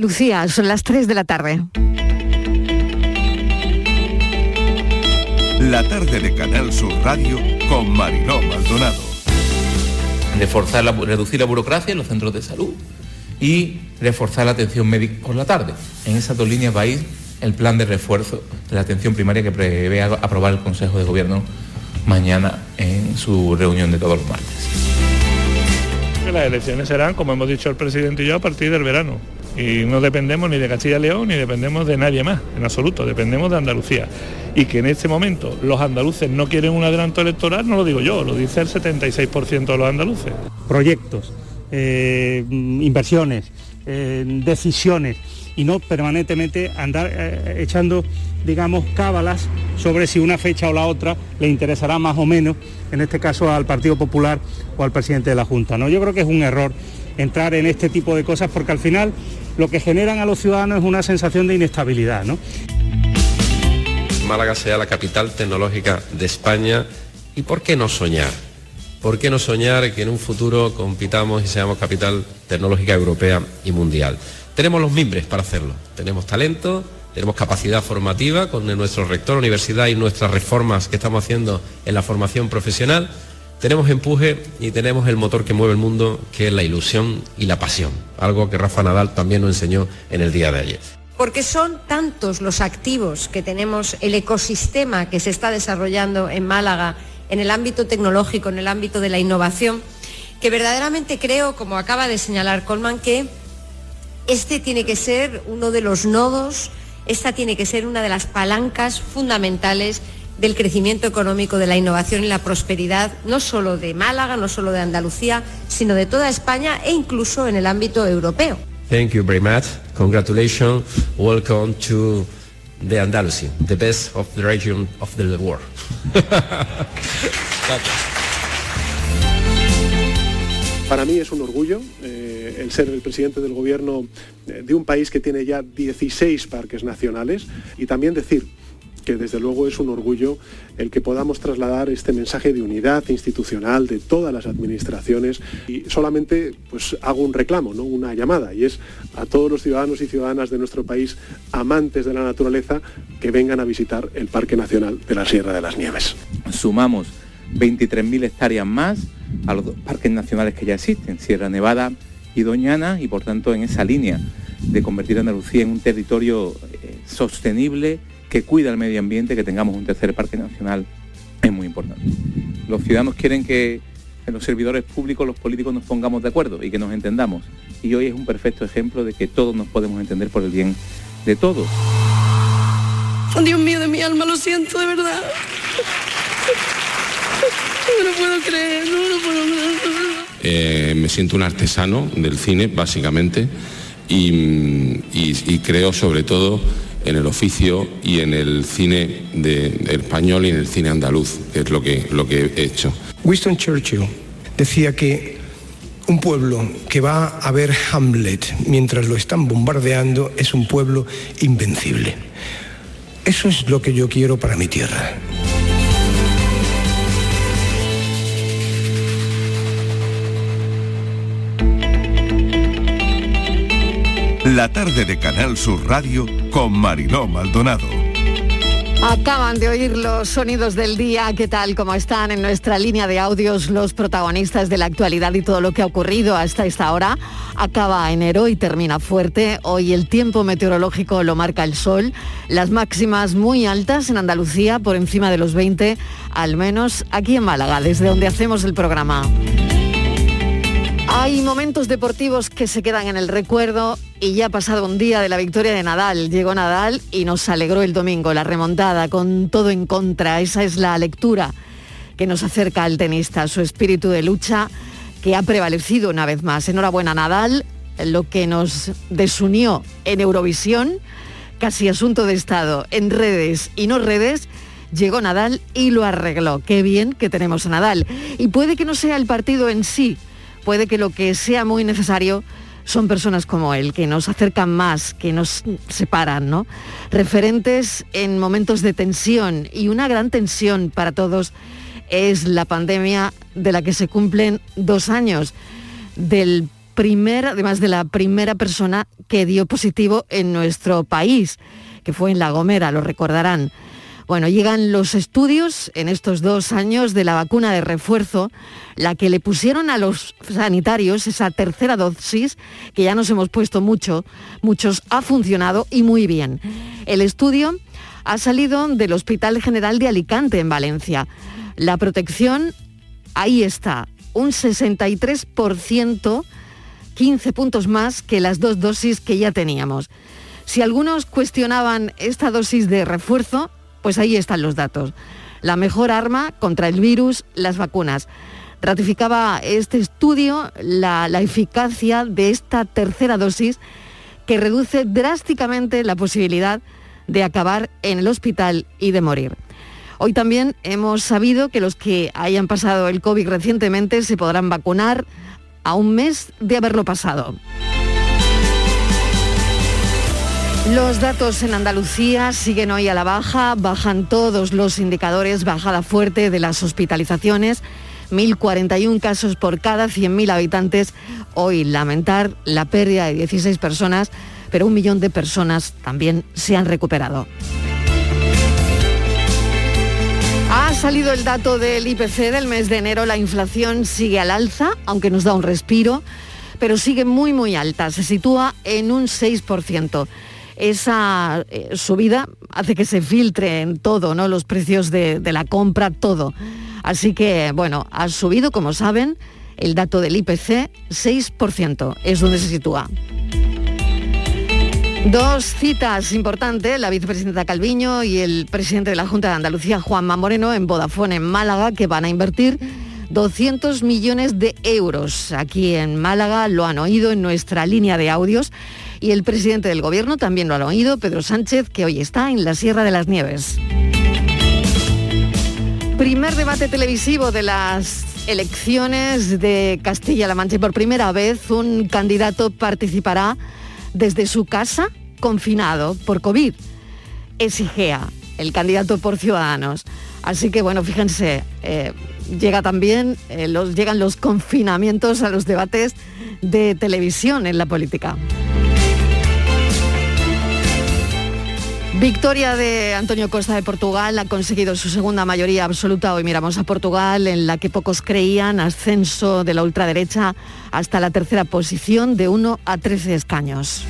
Lucía, son las 3 de la tarde. La tarde de Canal Sur Radio con Mariló Maldonado. Reforzar la, reducir la burocracia en los centros de salud y reforzar la atención médica por la tarde. En esas dos líneas va a ir el plan de refuerzo de la atención primaria que prevé aprobar el Consejo de Gobierno mañana en su reunión de todos los martes. Las elecciones serán, como hemos dicho el presidente y yo, a partir del verano y no dependemos ni de Castilla y León ni dependemos de nadie más, en absoluto, dependemos de Andalucía. Y que en este momento los andaluces no quieren un adelanto electoral, no lo digo yo, lo dice el 76% de los andaluces. Proyectos, eh, inversiones, eh, decisiones y no permanentemente andar eh, echando, digamos, cábalas sobre si una fecha o la otra le interesará más o menos, en este caso al Partido Popular o al presidente de la Junta. ¿no? Yo creo que es un error entrar en este tipo de cosas porque al final lo que generan a los ciudadanos es una sensación de inestabilidad. ¿no? Málaga sea la capital tecnológica de España y ¿por qué no soñar? ¿Por qué no soñar que en un futuro compitamos y seamos capital tecnológica europea y mundial? Tenemos los mimbres para hacerlo, tenemos talento, tenemos capacidad formativa con nuestro rector, universidad y nuestras reformas que estamos haciendo en la formación profesional tenemos empuje y tenemos el motor que mueve el mundo, que es la ilusión y la pasión, algo que Rafa Nadal también nos enseñó en el día de ayer. Porque son tantos los activos que tenemos, el ecosistema que se está desarrollando en Málaga, en el ámbito tecnológico, en el ámbito de la innovación, que verdaderamente creo, como acaba de señalar Colman, que este tiene que ser uno de los nodos, esta tiene que ser una de las palancas fundamentales del crecimiento económico, de la innovación y la prosperidad, no solo de Málaga, no solo de Andalucía, sino de toda España e incluso en el ámbito europeo. Thank you very much. Congratulations. Welcome to the Andalusia, the best of the region of the world. Para mí es un orgullo eh, el ser el presidente del gobierno eh, de un país que tiene ya 16 parques nacionales y también decir que desde luego es un orgullo el que podamos trasladar este mensaje de unidad institucional de todas las administraciones y solamente pues hago un reclamo, ¿no? una llamada y es a todos los ciudadanos y ciudadanas de nuestro país amantes de la naturaleza que vengan a visitar el Parque Nacional de la Sierra de las Nieves. Sumamos 23.000 hectáreas más a los dos parques nacionales que ya existen, Sierra Nevada y Doñana, y por tanto en esa línea de convertir a Andalucía en un territorio eh, sostenible que cuida el medio ambiente, que tengamos un tercer parque nacional, es muy importante. Los ciudadanos quieren que en los servidores públicos los políticos nos pongamos de acuerdo y que nos entendamos. Y hoy es un perfecto ejemplo de que todos nos podemos entender por el bien de todos. Oh, Dios mío de mi alma, lo siento de verdad. No lo puedo creer, no lo puedo creer. Eh, me siento un artesano del cine, básicamente, y, y creo sobre todo en el oficio y en el cine de, español y en el cine andaluz, es lo que, lo que he hecho. Winston Churchill decía que un pueblo que va a ver Hamlet mientras lo están bombardeando es un pueblo invencible. Eso es lo que yo quiero para mi tierra. La tarde de Canal Sur Radio con Mariló Maldonado. Acaban de oír los sonidos del día, ¿qué tal? ¿Cómo están en nuestra línea de audios los protagonistas de la actualidad y todo lo que ha ocurrido hasta esta hora? Acaba enero y termina fuerte. Hoy el tiempo meteorológico lo marca el sol. Las máximas muy altas en Andalucía, por encima de los 20, al menos aquí en Málaga, desde donde hacemos el programa. Hay momentos deportivos que se quedan en el recuerdo y ya ha pasado un día de la victoria de Nadal. Llegó Nadal y nos alegró el domingo, la remontada, con todo en contra. Esa es la lectura que nos acerca al tenista, su espíritu de lucha que ha prevalecido una vez más. Enhorabuena Nadal, lo que nos desunió en Eurovisión, casi asunto de Estado, en redes y no redes, llegó Nadal y lo arregló. Qué bien que tenemos a Nadal. Y puede que no sea el partido en sí, puede que lo que sea muy necesario son personas como él, que nos acercan más, que nos separan, ¿no? Referentes en momentos de tensión y una gran tensión para todos es la pandemia de la que se cumplen dos años, del primera, además de la primera persona que dio positivo en nuestro país, que fue en La Gomera, lo recordarán. Bueno, llegan los estudios en estos dos años de la vacuna de refuerzo, la que le pusieron a los sanitarios, esa tercera dosis, que ya nos hemos puesto mucho, muchos, ha funcionado y muy bien. El estudio ha salido del Hospital General de Alicante, en Valencia. La protección, ahí está, un 63%, 15 puntos más que las dos dosis que ya teníamos. Si algunos cuestionaban esta dosis de refuerzo, pues ahí están los datos. La mejor arma contra el virus, las vacunas. Ratificaba este estudio la, la eficacia de esta tercera dosis que reduce drásticamente la posibilidad de acabar en el hospital y de morir. Hoy también hemos sabido que los que hayan pasado el COVID recientemente se podrán vacunar a un mes de haberlo pasado. Los datos en Andalucía siguen hoy a la baja, bajan todos los indicadores, bajada fuerte de las hospitalizaciones, 1.041 casos por cada 100.000 habitantes. Hoy lamentar la pérdida de 16 personas, pero un millón de personas también se han recuperado. Ha salido el dato del IPC del mes de enero, la inflación sigue al alza, aunque nos da un respiro, pero sigue muy muy alta, se sitúa en un 6% esa eh, subida hace que se filtre en todo, ¿no? Los precios de, de la compra, todo. Así que, bueno, ha subido, como saben, el dato del IPC, 6%, es donde se sitúa. Dos citas importantes, la vicepresidenta Calviño y el presidente de la Junta de Andalucía, Juanma Moreno, en Vodafone en Málaga, que van a invertir 200 millones de euros. Aquí en Málaga lo han oído en nuestra línea de audios y el presidente del gobierno también lo ha oído, Pedro Sánchez, que hoy está en la Sierra de las Nieves. Primer debate televisivo de las elecciones de Castilla-La Mancha y por primera vez un candidato participará desde su casa confinado por COVID. Es Igea, el candidato por Ciudadanos. Así que bueno, fíjense, eh, llega también, eh, los, llegan los confinamientos a los debates de televisión en la política. Victoria de Antonio Costa de Portugal, ha conseguido su segunda mayoría absoluta. Hoy miramos a Portugal, en la que pocos creían, ascenso de la ultraderecha hasta la tercera posición de 1 a 13 escaños.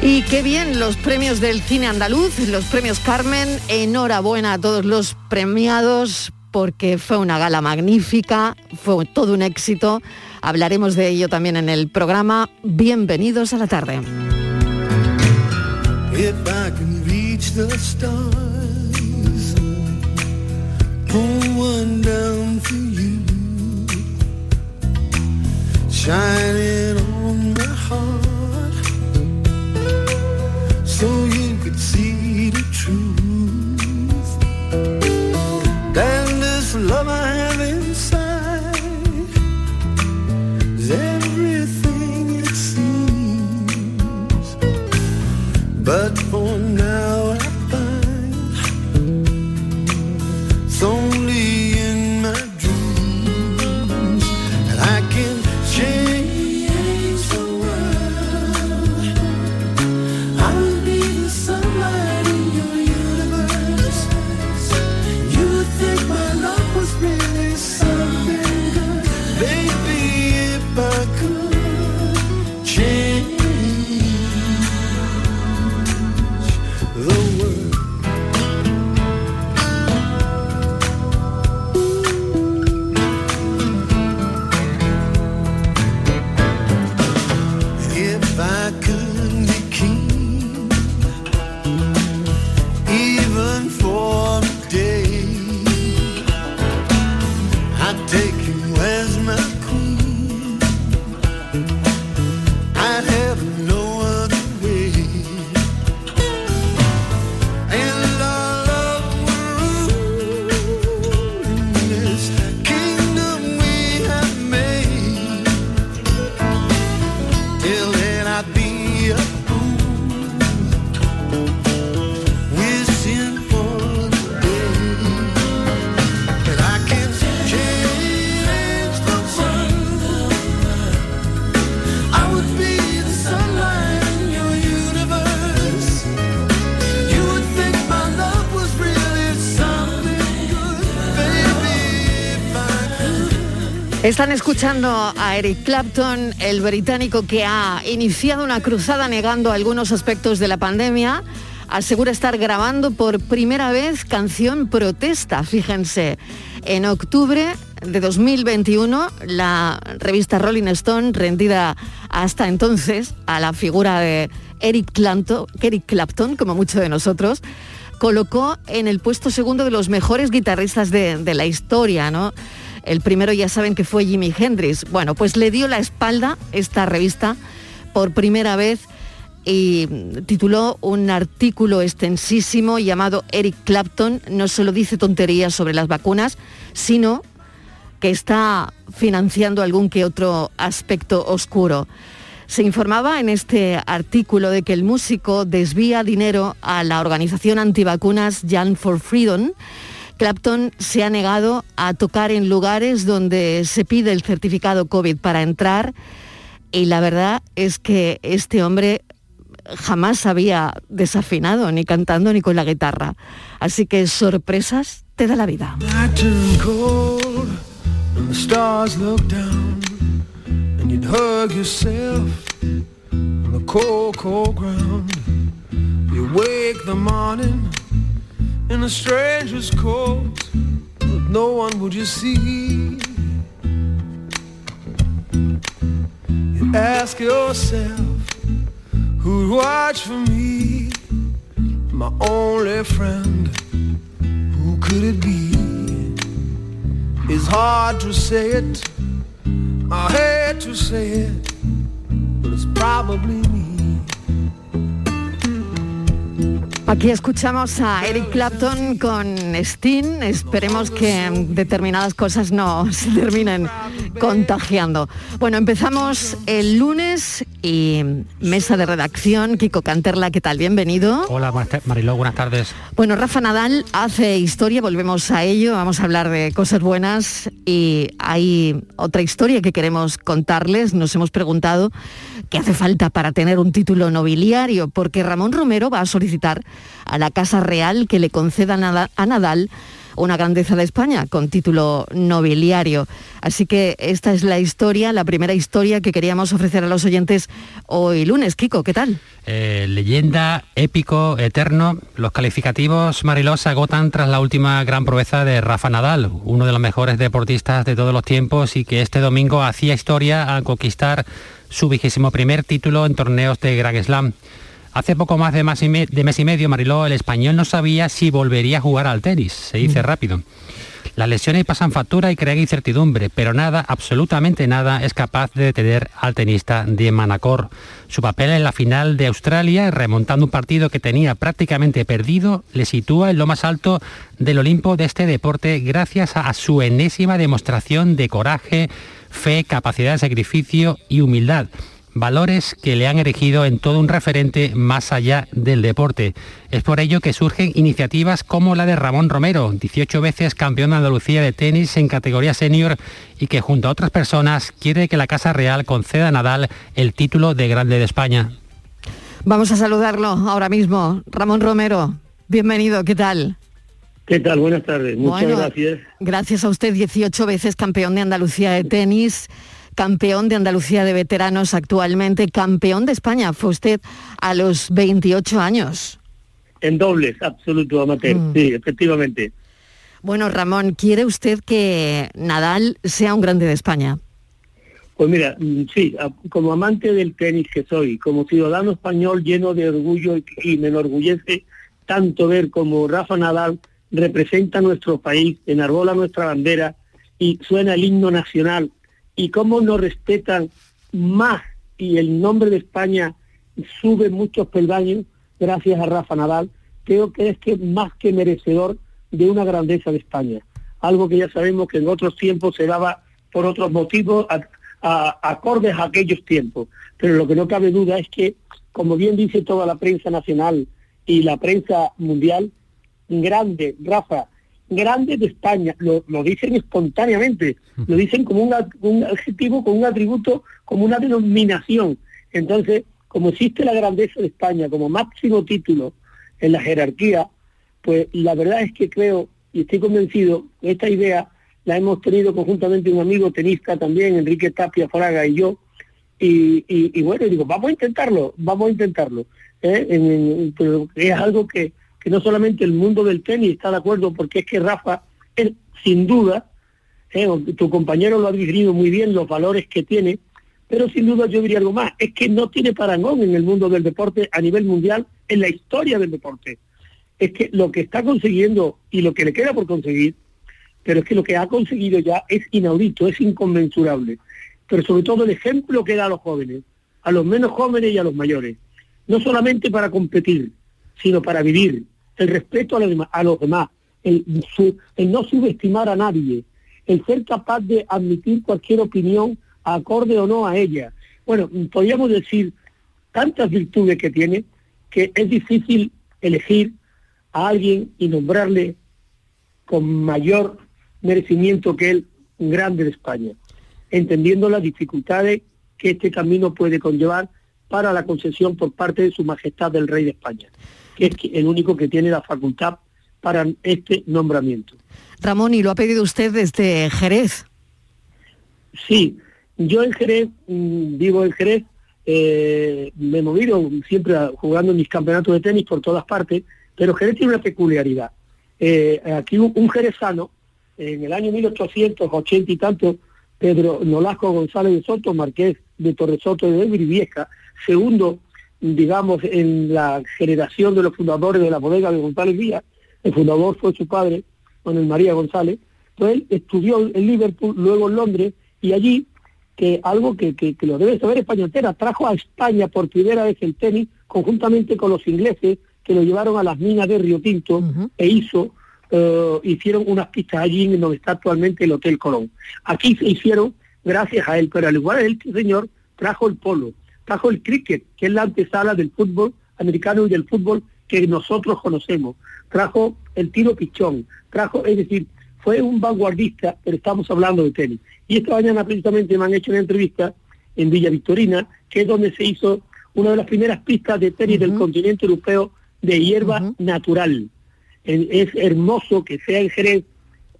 Y qué bien los premios del cine andaluz, los premios Carmen. Enhorabuena a todos los premiados porque fue una gala magnífica, fue todo un éxito. Hablaremos de ello también en el programa. Bienvenidos a la tarde. If I can reach the stars, pull one down for you, shining on my heart, so you could see the truth. And this love I have But for Están escuchando a Eric Clapton, el británico que ha iniciado una cruzada negando algunos aspectos de la pandemia. Asegura estar grabando por primera vez canción protesta. Fíjense, en octubre de 2021, la revista Rolling Stone, rendida hasta entonces a la figura de Eric Clapton, Eric Clapton como muchos de nosotros, colocó en el puesto segundo de los mejores guitarristas de, la historia, ¿no? El primero ya saben que fue Jimi Hendrix. Bueno, pues le dio la espalda esta revista por primera vez y tituló un artículo extensísimo llamado Eric Clapton no solo dice tonterías sobre las vacunas, sino que está financiando algún que otro aspecto oscuro. Se informaba en este artículo de que el músico desvía dinero a la organización antivacunas Jan for Freedom. Clapton se ha negado a tocar en lugares donde se pide el certificado COVID para entrar y la verdad es que este hombre jamás había desafinado ni cantando ni con la guitarra. Así que sorpresas te da la vida. In a stranger's coat, but no one would you see. You ask yourself who'd watch for me, my only friend. Who could it be? It's hard to say it. I hate to say it, but it's probably me. Aquí escuchamos a Eric Clapton con Steen. Esperemos que determinadas cosas no se terminen contagiando. Bueno, empezamos el lunes y mesa de redacción. Kiko Canterla, ¿qué tal? Bienvenido. Hola, Mariló, buenas tardes. Bueno, Rafa Nadal hace historia, volvemos a ello, vamos a hablar de cosas buenas y hay otra historia que queremos contarles. Nos hemos preguntado qué hace falta para tener un título nobiliario, porque Ramón Romero va a solicitar a la Casa Real que le conceda a Nada- a Nadal una grandeza de España con título nobiliario. Así que esta es la historia, la primera historia que queríamos ofrecer a los oyentes hoy lunes. Kiko, ¿qué tal? Eh, leyenda, épico, eterno. Los calificativos Mariló se agotan tras la última gran proeza de Rafa Nadal, uno de los mejores deportistas de todos los tiempos y que este domingo hacía historia al conquistar su vigésimo primer título en torneos de Grand Slam. Hace poco más de, más y me- de mes y medio, Mariló, el español no sabía si volvería a jugar al tenis. Se dice rápido. Las lesiones pasan factura y crean incertidumbre, pero nada, absolutamente nada, es capaz de detener al tenista de Manacor. Su papel en la final de Australia, remontando un partido que tenía prácticamente perdido, le sitúa en lo más alto del Olimpo de este deporte gracias a su enésima demostración de coraje, fe, capacidad de sacrificio y humildad valores que le han erigido en todo un referente más allá del deporte. Es por ello que surgen iniciativas como la de Ramón Romero, 18 veces campeón de Andalucía de tenis en categoría senior y que junto a otras personas quiere que la Casa Real conceda a Nadal el título de Grande de España. Vamos a saludarlo ahora mismo. Ramón Romero, bienvenido, ¿qué tal? ¿Qué tal? Buenas tardes. Muchas Bueno, gracias. Gracias a usted, 18 veces campeón de Andalucía de tenis, campeón de Andalucía de veteranos actualmente, campeón de España. Fue usted a los 28 años. En dobles, absoluto amateur. Mm. Sí, efectivamente. Bueno, Ramón, ¿quiere usted que Nadal sea un grande de España? Pues mira, mm, sí, como amante del tenis que soy, como ciudadano español lleno de orgullo y, y me enorgullece tanto ver como Rafa Nadal representa nuestro país, enarbola nuestra bandera y suena el himno nacional y cómo nos respetan más y el nombre de España sube muchos peldaños gracias a Rafa Nadal, creo que es que más que merecedor de una grandeza de España. Algo que ya sabemos que en otros tiempos se daba por otros motivos a- acordes a aquellos tiempos. Pero lo que no cabe duda es que, como bien dice toda la prensa nacional y la prensa mundial, grande, Rafa, grande de España, lo, lo dicen espontáneamente, lo dicen como un, un adjetivo, como un atributo, como una denominación. Entonces, como existe la grandeza de España como máximo título en la jerarquía, pues la verdad es que creo y estoy convencido que esta idea la hemos tenido conjuntamente un amigo tenista también, Enrique Tapia Fraga y yo, y, y, bueno, digo, vamos a intentarlo, vamos a intentarlo. ¿eh? pero es algo que, que no solamente el mundo del tenis está de acuerdo, porque es que Rafa, es, sin duda, ¿eh? tu compañero lo ha definido muy bien, los valores que tiene, pero sin duda yo diría algo más, es que no tiene parangón en el mundo del deporte a nivel mundial, en la historia del deporte. Es que lo que está consiguiendo y lo que le queda por conseguir, pero es que lo que ha conseguido ya es inaudito, es inconmensurable. Pero sobre todo el ejemplo que da a los jóvenes, a los menos jóvenes y a los mayores. No solamente para competir, sino para vivir. El respeto a los demás, a los demás el, el no subestimar a nadie, el ser capaz de admitir cualquier opinión acorde o no a ella. Bueno, podríamos decir tantas virtudes que tiene que es difícil elegir a alguien y nombrarle con mayor merecimiento que él grande de España, entendiendo las dificultades que este camino puede conllevar para la concesión por parte de su majestad del rey de España, que es el único que tiene la facultad para este nombramiento. Ramón, y lo ha pedido usted desde Jerez. Sí, yo en Jerez, mm, vivo en Jerez, eh, me he movido siempre jugando en mis campeonatos de tenis por todas partes, pero Jerez tiene una peculiaridad. Eh, aquí un, jerezano, en el año 1880 y tanto, Pedro Nolasco González de Soto, marqués de Torresoto de Briviesca, segundo, digamos, en la generación de los fundadores de la bodega de González Díaz, el fundador fue su padre, Manuel María González, pues él estudió en Liverpool, luego en Londres, y allí que algo que, que, lo debe saber España entera, trajo a España por primera vez el tenis conjuntamente con los ingleses que lo llevaron a las minas de Río Tinto e hizo, eh, hicieron unas pistas allí en donde está actualmente el Hotel Colón. Aquí se hicieron gracias a él, pero al igual él, señor, trajo el polo, trajo el cricket, que es la antesala del fútbol americano y del fútbol que nosotros conocemos, trajo el tiro pichón, trajo, es decir, fue un vanguardista, pero estamos hablando de tenis. Y esta mañana precisamente me han hecho una entrevista en Villa Victorina, que es donde se hizo una de las primeras pistas de tenis del continente europeo de hierba natural. Es hermoso que sea en Jerez,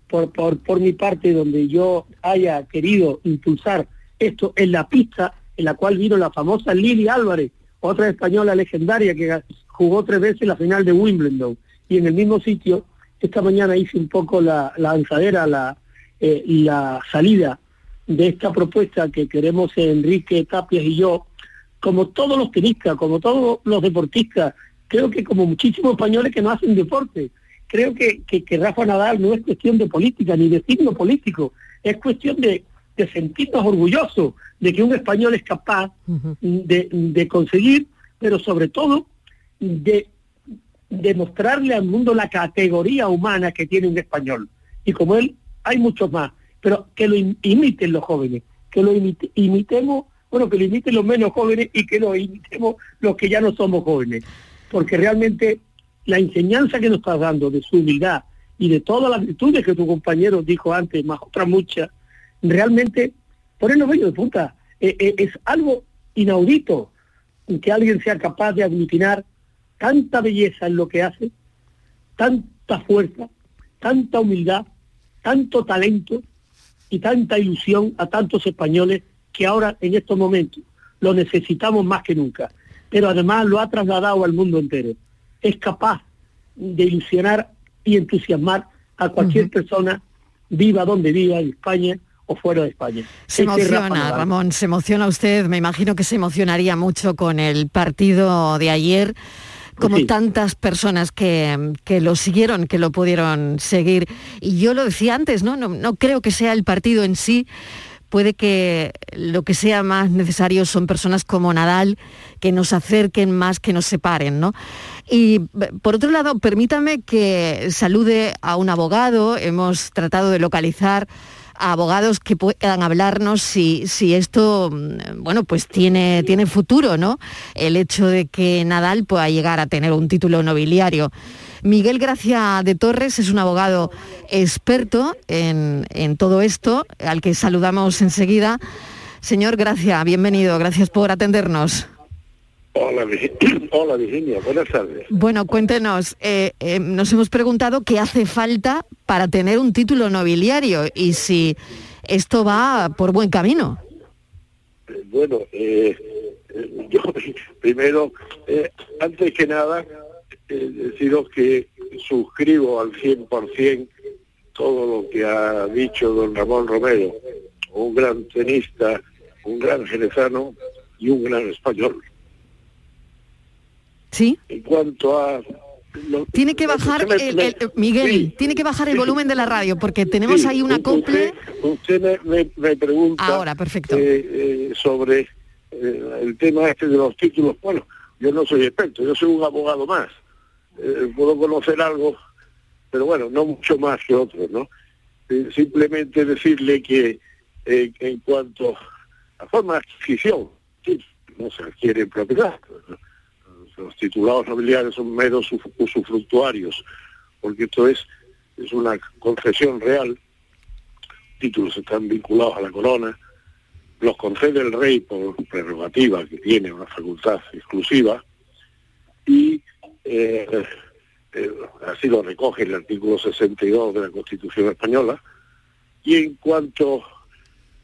por, por, por mi parte, donde yo haya querido impulsar esto en la pista en la cual vino la famosa Lili Álvarez, otra española legendaria que jugó tres veces la final de Wimbledon. Y en el mismo sitio, esta mañana hice un poco la, lanzadera, la, eh, la salida de esta propuesta que queremos Enrique Tapias y yo, como todos los tenistas, como todos los deportistas, creo que como muchísimos españoles que no hacen deporte, creo que, que, Rafa Nadal no es cuestión de política ni de signo político, es cuestión de, de sentirnos orgullosos de que un español es capaz de, de, conseguir, pero sobre todo de demostrarle al mundo la categoría humana que tiene un español. Y como él, hay muchos más, pero que lo imiten los jóvenes, que lo imitemos, bueno, que lo imiten los menos jóvenes y que lo imitemos los que ya no somos jóvenes. Porque realmente la enseñanza que nos estás dando de su humildad y de todas las virtudes que tu compañero dijo antes, más otras muchas, realmente ponernos bello de punta. Eh, eh, es algo inaudito que alguien sea capaz de aglutinar tanta belleza en lo que hace, tanta fuerza, tanta humildad, tanto talento y tanta ilusión a tantos españoles que ahora en estos momentos lo necesitamos más que nunca. Pero además lo ha trasladado al mundo entero. Es capaz de ilusionar y entusiasmar a cualquier persona, viva donde viva, en España o fuera de España. Se emociona, Ramón, se emociona usted, me imagino que se emocionaría mucho con el partido de ayer como tantas personas que, que, lo siguieron, que lo pudieron seguir. Y yo lo decía antes, ¿no? No, no creo que sea el partido en sí, puede que lo que sea más necesario son personas como Nadal que nos acerquen más, que nos separen, ¿no? Y por otro lado, permítame que salude a un abogado, hemos tratado de localizar abogados que puedan hablarnos si, si esto, mm, bueno, pues tiene, tiene futuro, ¿no? El hecho de que Nadal pueda llegar a tener un título nobiliario. Miguel Gracia de Torres es un abogado experto en, en todo esto, al que saludamos enseguida. Señor Gracia, bienvenido, gracias por atendernos. Hola, Virgi- Hola Virginia, buenas tardes. Bueno, cuéntenos, eh, eh, nos hemos preguntado qué hace falta para tener un título nobiliario y si esto va por buen camino. Bueno, eh, yo primero, antes que nada, deciros que suscribo al 100% todo lo que ha dicho don Ramón Romero, un gran tenista, un gran jerezano y un gran español. ¿Sí? En cuanto a... lo- Tiene que bajar, me- el, Miguel, sí, tiene que bajar el sí. volumen de la radio porque tenemos Sí, ahí una acople. Usted me, me- me pregunta Ahora, perfecto. eh, eh, sobre eh, el tema este de los títulos. Bueno, yo no soy experto, yo soy un abogado más. Puedo conocer algo, pero bueno, no mucho más que otros, ¿no? Simplemente decirle que en cuanto a forma de adquisición, sí, no se adquiere propiedad. Los titulados nobiliarios son meros usuf- usufructuarios, porque esto es, es una concesión real. Títulos están vinculados a la corona, los concede el rey por prerrogativa, que tiene una facultad exclusiva, y eh, eh, así lo recoge el artículo 62 de la Constitución Española, y en cuanto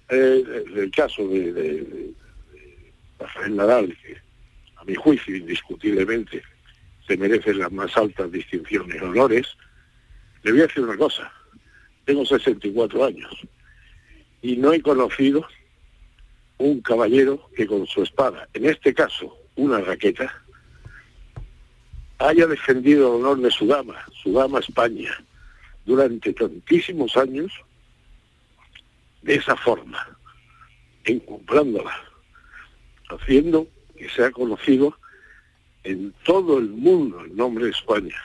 eh, caso de, de- de Rafael Nadal, que a mi juicio indiscutiblemente se merece las más altas distinciones y honores, le voy a decir una cosa, tengo 64 años y no he conocido un caballero que con su espada, en este caso una raqueta, haya defendido el honor de su dama, su dama España, durante tantísimos años de esa forma, encumbrándola, haciendo que sea conocido en todo el mundo el nombre de España.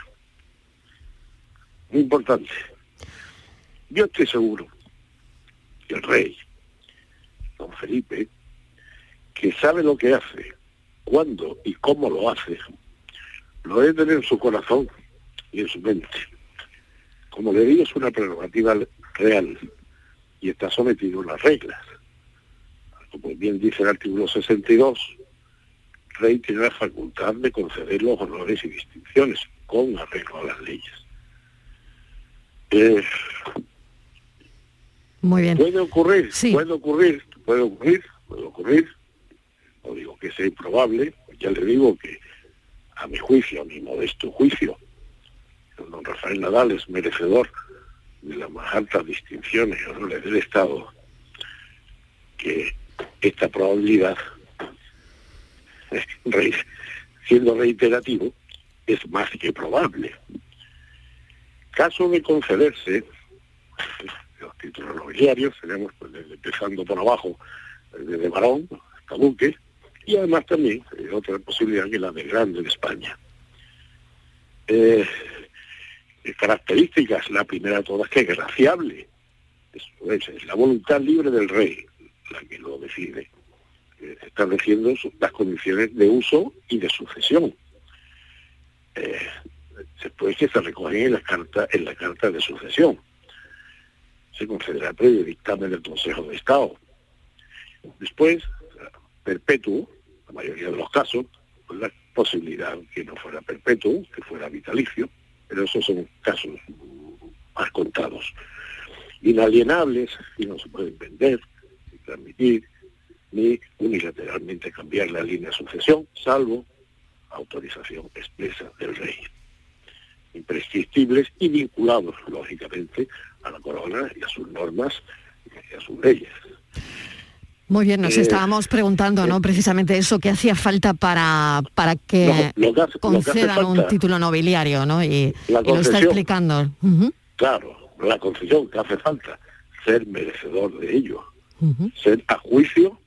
Muy importante. Yo estoy seguro que el rey, don Felipe, que sabe lo que hace, cuándo y cómo lo hace, lo debe tener en su corazón y en su mente. Como le digo, es una prerrogativa real y está sometido a las reglas. Como bien dice el artículo 62, el rey tiene la facultad de conceder los honores y distinciones con arreglo a las leyes. Eh, Muy bien. Puede ocurrir, puede ocurrir, puede ocurrir, puede ocurrir. No digo que sea improbable, ya le digo que a mi juicio, a mi modesto juicio, don Rafael Nadal es merecedor de las más altas distinciones y honores del Estado, que esta probabilidad, siendo reiterativo, es más que probable. Caso de concederse los títulos nobiliarios, tenemos pues, empezando por abajo, desde varón hasta duque, y además también eh, otra posibilidad que la de grande de España. Eh, características, la primera de todas que es graciable, es, la voluntad libre del rey la que lo decide, estableciendo las condiciones de uso y de sucesión. Eh, después que se recogen en la carta, en la carta de sucesión se concederá previo dictamen del Consejo de Estado. Después, perpetuo, la mayoría de los casos, pues la posibilidad que no fuera perpetuo, que fuera vitalicio, pero esos son casos más contados. Inalienables, y no se pueden vender, transmitir, ni unilateralmente cambiar la línea de sucesión, salvo autorización expresa del rey. Imprescriptibles y vinculados, lógicamente, a la corona y a sus normas y a sus leyes. Muy bien, nos Eh, estábamos preguntando, ¿no? Precisamente eso, ¿qué hacía falta para, para que No, lo que hace- lo que hace concedan un título nobiliario, ¿no? Y, lo está explicando. Claro, la concesión que hace falta, ser merecedor de ello, ser a juicio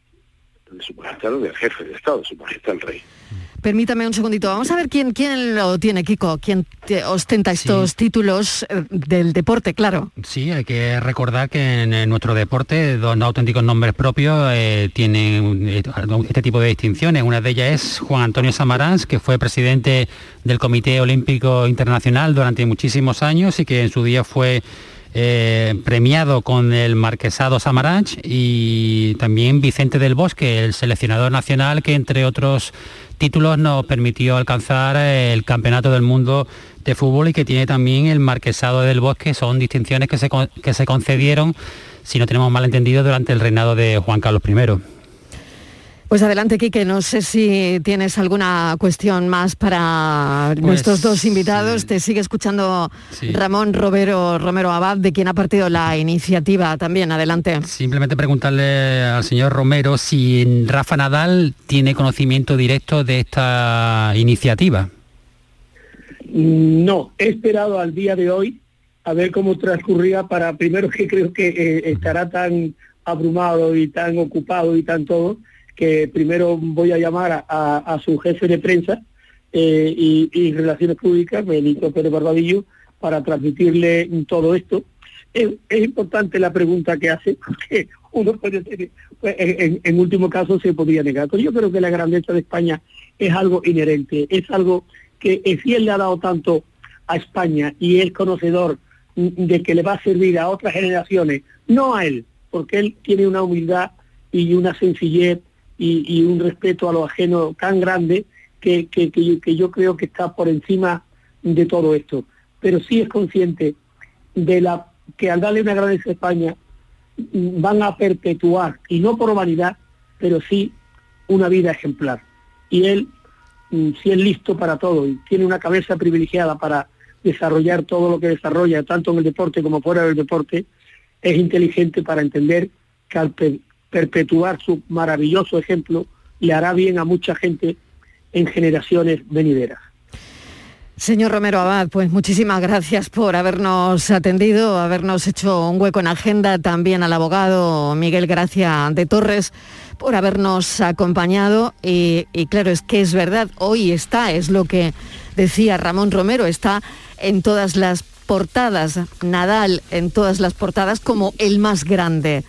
su majestad del jefe de Estado, su majestad el rey. Permítame un segundito. Vamos a ver quién, quién lo tiene, Kiko, quién te- ostenta estos títulos eh, del deporte, claro. Sí, hay que recordar que en, nuestro deporte dos auténticos nombres propios eh, tienen eh, este tipo de distinciones. Una de ellas es Juan Antonio Samaranch, que fue presidente del Comité Olímpico Internacional durante muchísimos años y que en su día fue eh, premiado con el Marquesado Samaranch y también Vicente del Bosque, el seleccionador nacional que entre otros títulos nos permitió alcanzar el Campeonato del Mundo de Fútbol y que tiene también el Marquesado del Bosque. Son distinciones que se, que se concedieron, si no tenemos mal entendido, durante el reinado de Juan Carlos I. Pues adelante, Quique. No sé si tienes alguna cuestión más para Pues, nuestros dos invitados. Te sigue escuchando Sí. Ramón Romero, Romero Abad, de quien ha partido la iniciativa también. Adelante. Simplemente preguntarle al señor Romero si Rafa Nadal tiene conocimiento directo de esta iniciativa. No, he esperado al día de hoy a ver cómo transcurría para, primero que creo que eh, estará tan abrumado y tan ocupado y tan todo, que primero voy a llamar a, su jefe de prensa eh, y, Relaciones Públicas, Benito Pérez Barbadillo, para transmitirle todo esto. Es, importante la pregunta que hace, porque uno puede tener, pues, en, en- último caso se podría negar. Pero yo creo que la grandeza de España es algo inherente, es algo que eh, si él le ha dado tanto a España y es conocedor de que le va a servir a otras generaciones, no a él, porque él tiene una humildad y una sencillez y, un respeto a lo ajeno tan grande que, que- que yo- creo que está por encima de todo esto. Pero sí es consciente de la que al darle una grandeza a España mm, van a perpetuar, y no por vanidad, pero sí una vida ejemplar. Y él, mm, si es listo para todo y tiene una cabeza privilegiada para desarrollar todo lo que desarrolla, tanto en el deporte como fuera del deporte, es inteligente para entender que al perpetuar su maravilloso ejemplo le hará bien a mucha gente en generaciones venideras. Señor Romero Abad, pues muchísimas gracias por habernos atendido, habernos hecho un hueco en agenda, también al abogado Miguel Gracia de Torres por habernos acompañado y, y claro, es que es verdad, hoy está, es lo que decía Ramón Romero, está en todas las portadas, Nadal en todas las portadas como el más grande.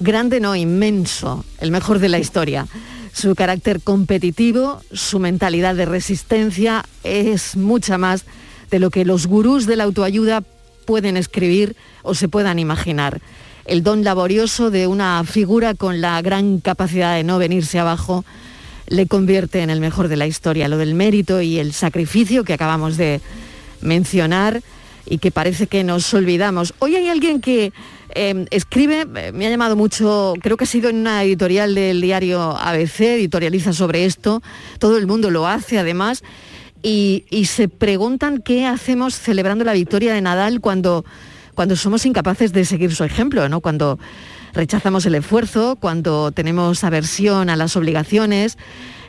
Grande no, inmenso, el mejor de la historia. Su carácter competitivo, su mentalidad de resistencia es mucha más de lo que los gurús de la autoayuda pueden escribir o se puedan imaginar. El don laborioso de una figura con la gran capacidad de no venirse abajo le convierte en el mejor de la historia. Lo del mérito y el sacrificio que acabamos de mencionar y que parece que nos olvidamos. Hoy hay alguien que eh, escribe, eh, me ha llamado mucho, creo que ha sido en una editorial del diario ABC, editorializa sobre esto, todo el mundo lo hace además, y, y se preguntan qué hacemos celebrando la victoria de Nadal cuando, cuando somos incapaces de seguir su ejemplo, ¿no? cuando rechazamos el esfuerzo, cuando tenemos aversión a las obligaciones,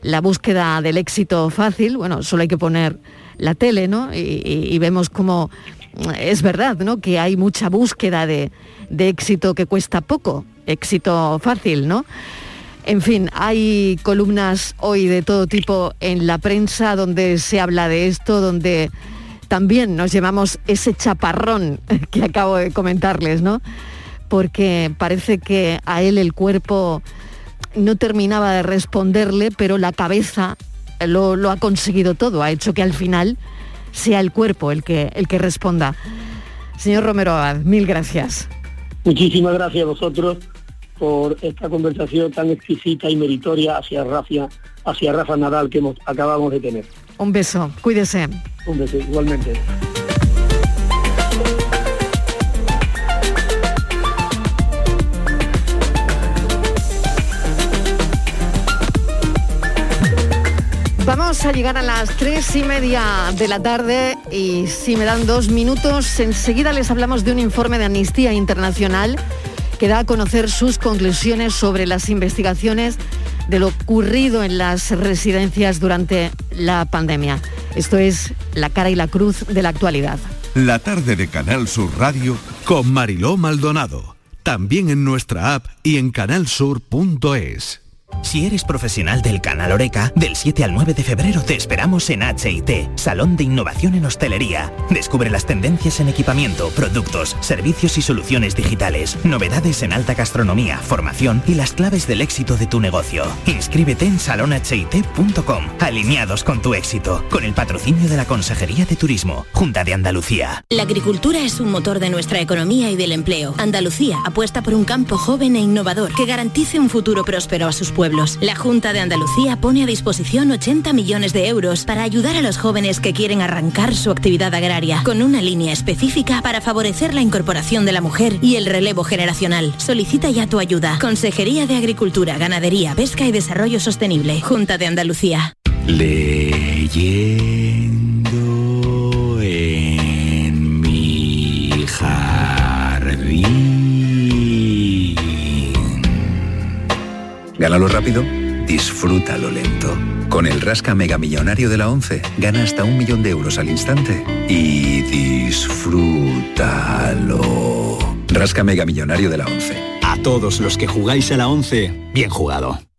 la búsqueda del éxito fácil, bueno, solo hay que poner la tele, ¿no? Y vemos cómo es verdad, ¿no? Que hay mucha búsqueda de, de éxito que cuesta poco, éxito fácil, ¿no? En fin, hay columnas hoy de todo tipo en la prensa donde se habla de esto, donde también nos llevamos ese chaparrón que acabo de comentarles, ¿no? Porque parece que a él el cuerpo no terminaba de responderle, pero la cabeza lo, lo ha conseguido todo, ha hecho que al final sea el cuerpo el que, el que responda. Señor Romero Abad, mil gracias. Muchísimas gracias a vosotros por esta conversación tan exquisita y meritoria hacia Rafa, hacia Rafa Nadal que hemos, acabamos de tener. Un beso, cuídese. Un beso, igualmente. Vamos a llegar a las tres y media de la tarde y si me dan dos minutos, enseguida les hablamos de un informe de Amnistía Internacional que da a conocer sus conclusiones sobre las investigaciones de lo ocurrido en las residencias durante la pandemia. Esto es la cara y la cruz de la actualidad. La tarde de Canal Sur Radio Con Mariló Maldonado. También en nuestra app y en canalsur.es. Si eres profesional del canal Oreca, del 7 al 9 de febrero te esperamos en HIT, Salón de Innovación en Hostelería. Descubre las tendencias en equipamiento, productos, servicios y soluciones digitales, novedades en alta gastronomía, formación y las claves del éxito de tu negocio. Inscríbete en salonhit.com, alineados con tu éxito, con el patrocinio de la Consejería de Turismo, Junta de Andalucía. La agricultura es un motor de nuestra economía y del empleo. Andalucía apuesta por un campo joven e innovador que garantice un futuro próspero a sus pueblos. La Junta de Andalucía pone a disposición 80 millones de euros para ayudar a los jóvenes que quieren arrancar su actividad agraria, con una línea específica para favorecer la incorporación de la mujer y el relevo generacional. Solicita ya tu ayuda. Consejería de Agricultura, Ganadería, Pesca y Desarrollo Sostenible. Junta de Andalucía. Leyendo Gánalo rápido, disfrútalo lento. Con el Rasca Mega Millonario de la 11, gana hasta un millón de euros al instante y disfrútalo. Rasca Mega Millonario de la 11. A todos los que jugáis a la 11, bien jugado.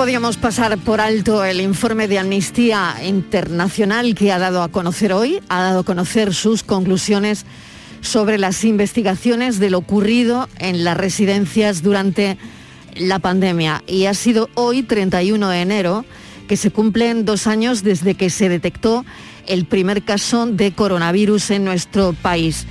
Podíamos pasar por alto el informe de Amnistía Internacional que ha dado a conocer hoy, ha dado a conocer sus conclusiones sobre las investigaciones de lo ocurrido en las residencias durante la pandemia. Y ha sido hoy, 31 de enero, que se cumplen dos años desde que se detectó el primer caso de coronavirus en nuestro país.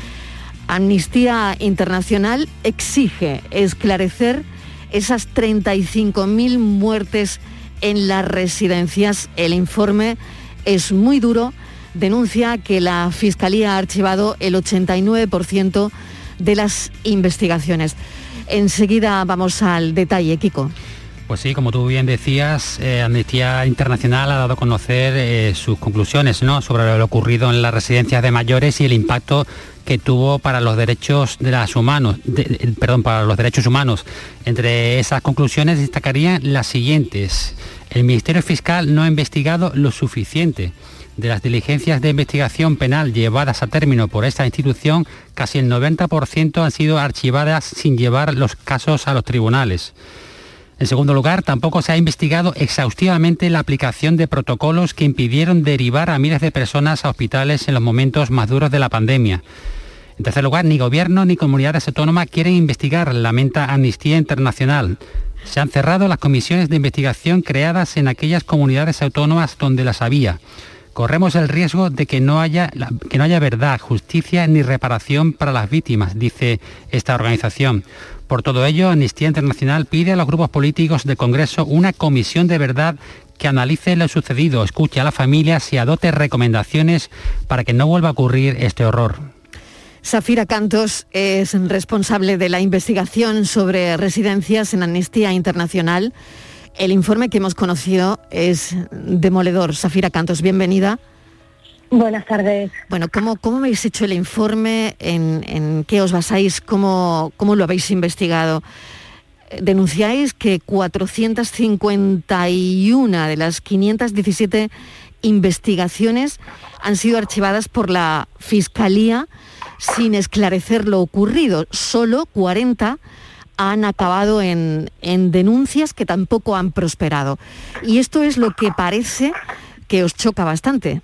Amnistía Internacional exige esclarecer esas 35.000 muertes en las residencias. El informe es muy duro, denuncia que la Fiscalía ha archivado el 89% de las investigaciones. Enseguida vamos al detalle, Kiko. Pues sí, como tú bien decías, eh, Amnistía Internacional ha dado a conocer eh, sus conclusiones ¿no? sobre lo ocurrido en las residencias de mayores y el impacto que tuvo para los derechos de las humanos, perdón, para los derechos humanos. Entre esas conclusiones destacarían las siguientes. El Ministerio Fiscal no ha investigado lo suficiente. De las diligencias de investigación penal llevadas a término por esta institución, casi el 90% han sido archivadas sin llevar los casos a los tribunales. En segundo lugar, tampoco se ha investigado exhaustivamente la aplicación de protocolos que impidieron derivar a miles de personas a hospitales en los momentos más duros de la pandemia. En tercer lugar, ni gobierno ni comunidades autónomas quieren investigar, lamenta Amnistía Internacional. Se han cerrado las comisiones de investigación creadas en aquellas comunidades autónomas donde las había. Corremos el riesgo de que no haya, que no haya verdad, justicia ni reparación para las víctimas, dice esta organización. Por todo ello, Amnistía Internacional pide a los grupos políticos del Congreso una comisión de verdad que analice lo sucedido, escuche a las familias y adopte recomendaciones para que no vuelva a ocurrir este horror. Safira Cantos es responsable de la investigación sobre residencias en Amnistía Internacional. El informe que hemos conocido es demoledor. Safira Cantos, bienvenida. Buenas tardes. Bueno, ¿cómo, cómo habéis hecho el informe? ¿En, en qué os basáis? ¿Cómo, ¿Cómo lo habéis investigado? Eh, Denunciáis que 451 de las 517 investigaciones han sido archivadas por la Fiscalía sin esclarecer lo ocurrido. Solo 40 han acabado en, en denuncias que tampoco han prosperado. Y esto es lo que parece que os choca bastante.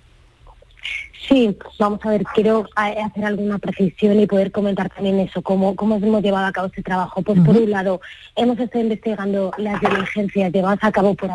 Sí, vamos a ver, quiero hacer alguna precisión y poder comentar también eso, cómo, cómo hemos llevado a cabo este trabajo. Pues por un lado, hemos estado investigando las diligencias llevadas a cabo por,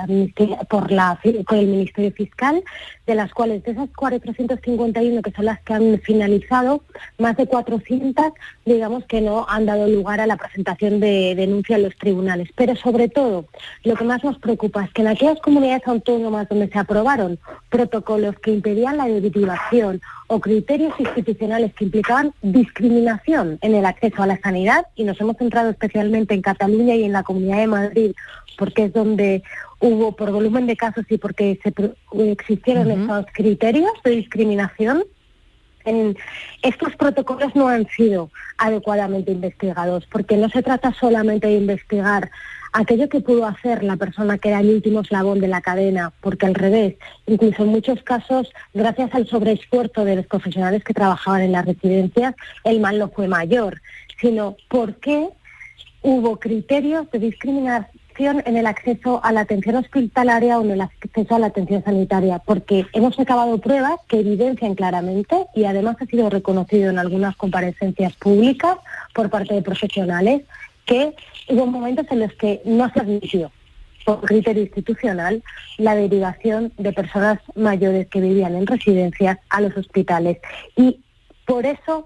por, la, por el Ministerio Fiscal, de las cuales de esas 451 que son las que han finalizado, más de 400 digamos que no han dado lugar a la presentación de denuncia en los tribunales. Pero sobre todo, lo que más nos preocupa es que en aquellas comunidades autónomas donde se aprobaron protocolos que impedían la derivación, o criterios institucionales que implicaban discriminación en el acceso a la sanidad y nos hemos centrado especialmente en Cataluña y en la Comunidad de Madrid porque es donde hubo por volumen de casos y porque se existieron esos criterios de discriminación en estos protocolos no han sido adecuadamente investigados, porque no se trata solamente de investigar aquello que pudo hacer la persona que era el último eslabón de la cadena, porque al revés, incluso en muchos casos, gracias al sobreesfuerzo de los profesionales que trabajaban en las residencias, el mal no fue mayor, sino por qué hubo criterios de discriminación en el acceso a la atención hospitalaria o en el acceso a la atención sanitaria, porque hemos acabado pruebas que evidencian claramente y además ha sido reconocido en algunas comparecencias públicas por parte de profesionales que hubo momentos en los que no se admitió por criterio institucional la derivación de personas mayores que vivían en residencias a los hospitales. Y por eso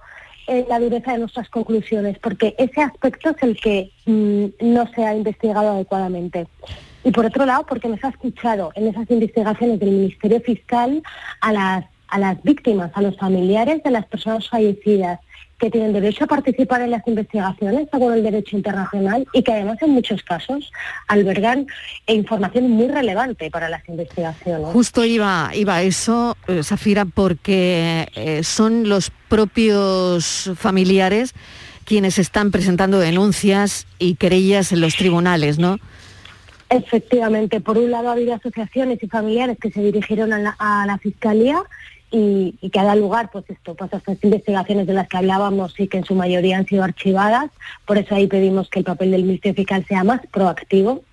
la dureza de nuestras conclusiones, porque ese aspecto es el que mm, no se ha investigado adecuadamente. Y por otro lado, porque nos ha escuchado en esas investigaciones del Ministerio Fiscal a las, a las víctimas, a los familiares de las personas fallecidas, que tienen derecho a participar en las investigaciones según el derecho internacional y que además en muchos casos albergan información muy relevante para las investigaciones. Justo iba, iba a eso, eh, Safira, porque eh, son los propios familiares quienes están presentando denuncias y querellas en los tribunales, ¿no? Efectivamente, por un lado ha habido asociaciones y familiares que se dirigieron a la, a la Fiscalía y, que ha dado lugar pues esto, pues estas investigaciones de las que hablábamos y que en su mayoría han sido archivadas. Por eso ahí pedimos que el papel del Ministerio Fiscal sea más proactivo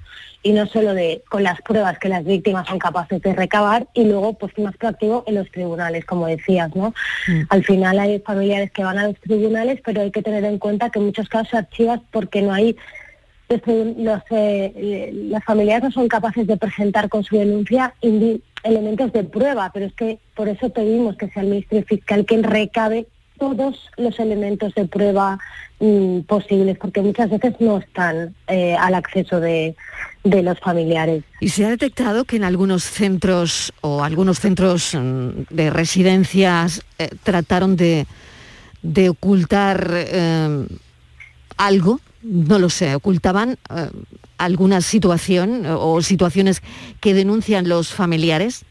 y no solo de con las pruebas que las víctimas son capaces de recabar y luego pues más proactivo en los tribunales, como decías, ¿no? Mm. Al final hay familiares que van a los tribunales, pero hay que tener en cuenta que en muchos casos archivas porque no hay los, eh, las familiares no son capaces de presentar con su denuncia elementos de prueba, pero es que por eso pedimos que sea el Ministerio Fiscal quien recabe todos los elementos de prueba mm, posibles, porque muchas veces no están eh, al acceso de, los familiares. ¿Y se ha detectado que en algunos centros o algunos centros mm, de residencias eh, trataron de, de ocultar algo no lo sé, ocultaban eh, alguna situación o situaciones que denuncian los familiares?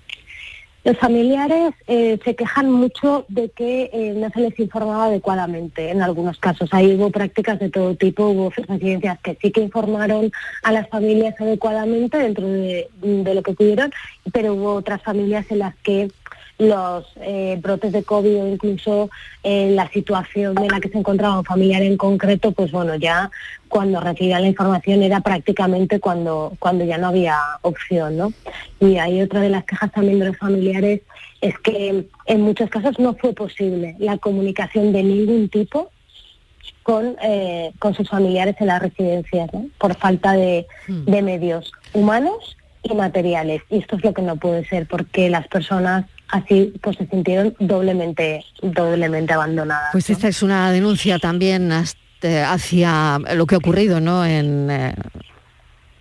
Los familiares eh, se quejan mucho de que eh, no se les informaba adecuadamente en algunos casos. Ahí hubo prácticas de todo tipo, hubo residencias que sí que informaron a las familias adecuadamente dentro de lo que pudieron, pero hubo otras familias en las que los eh, brotes de COVID o incluso eh, la situación en la que se encontraba un familiar en concreto, pues bueno, ya cuando recibían la información era prácticamente cuando, cuando ya no había opción, ¿no? Y hay otra de las quejas también de los familiares es que en muchos casos no fue posible la comunicación de ningún tipo con, eh, con sus familiares en las residencias, ¿no? por falta de, hmm. de medios humanos y materiales. Y esto es lo que no puede ser, porque las personas así pues se sintieron doblemente, doblemente abandonadas. Pues esta es una denuncia también hacia lo que ha ocurrido ¿no? en, eh,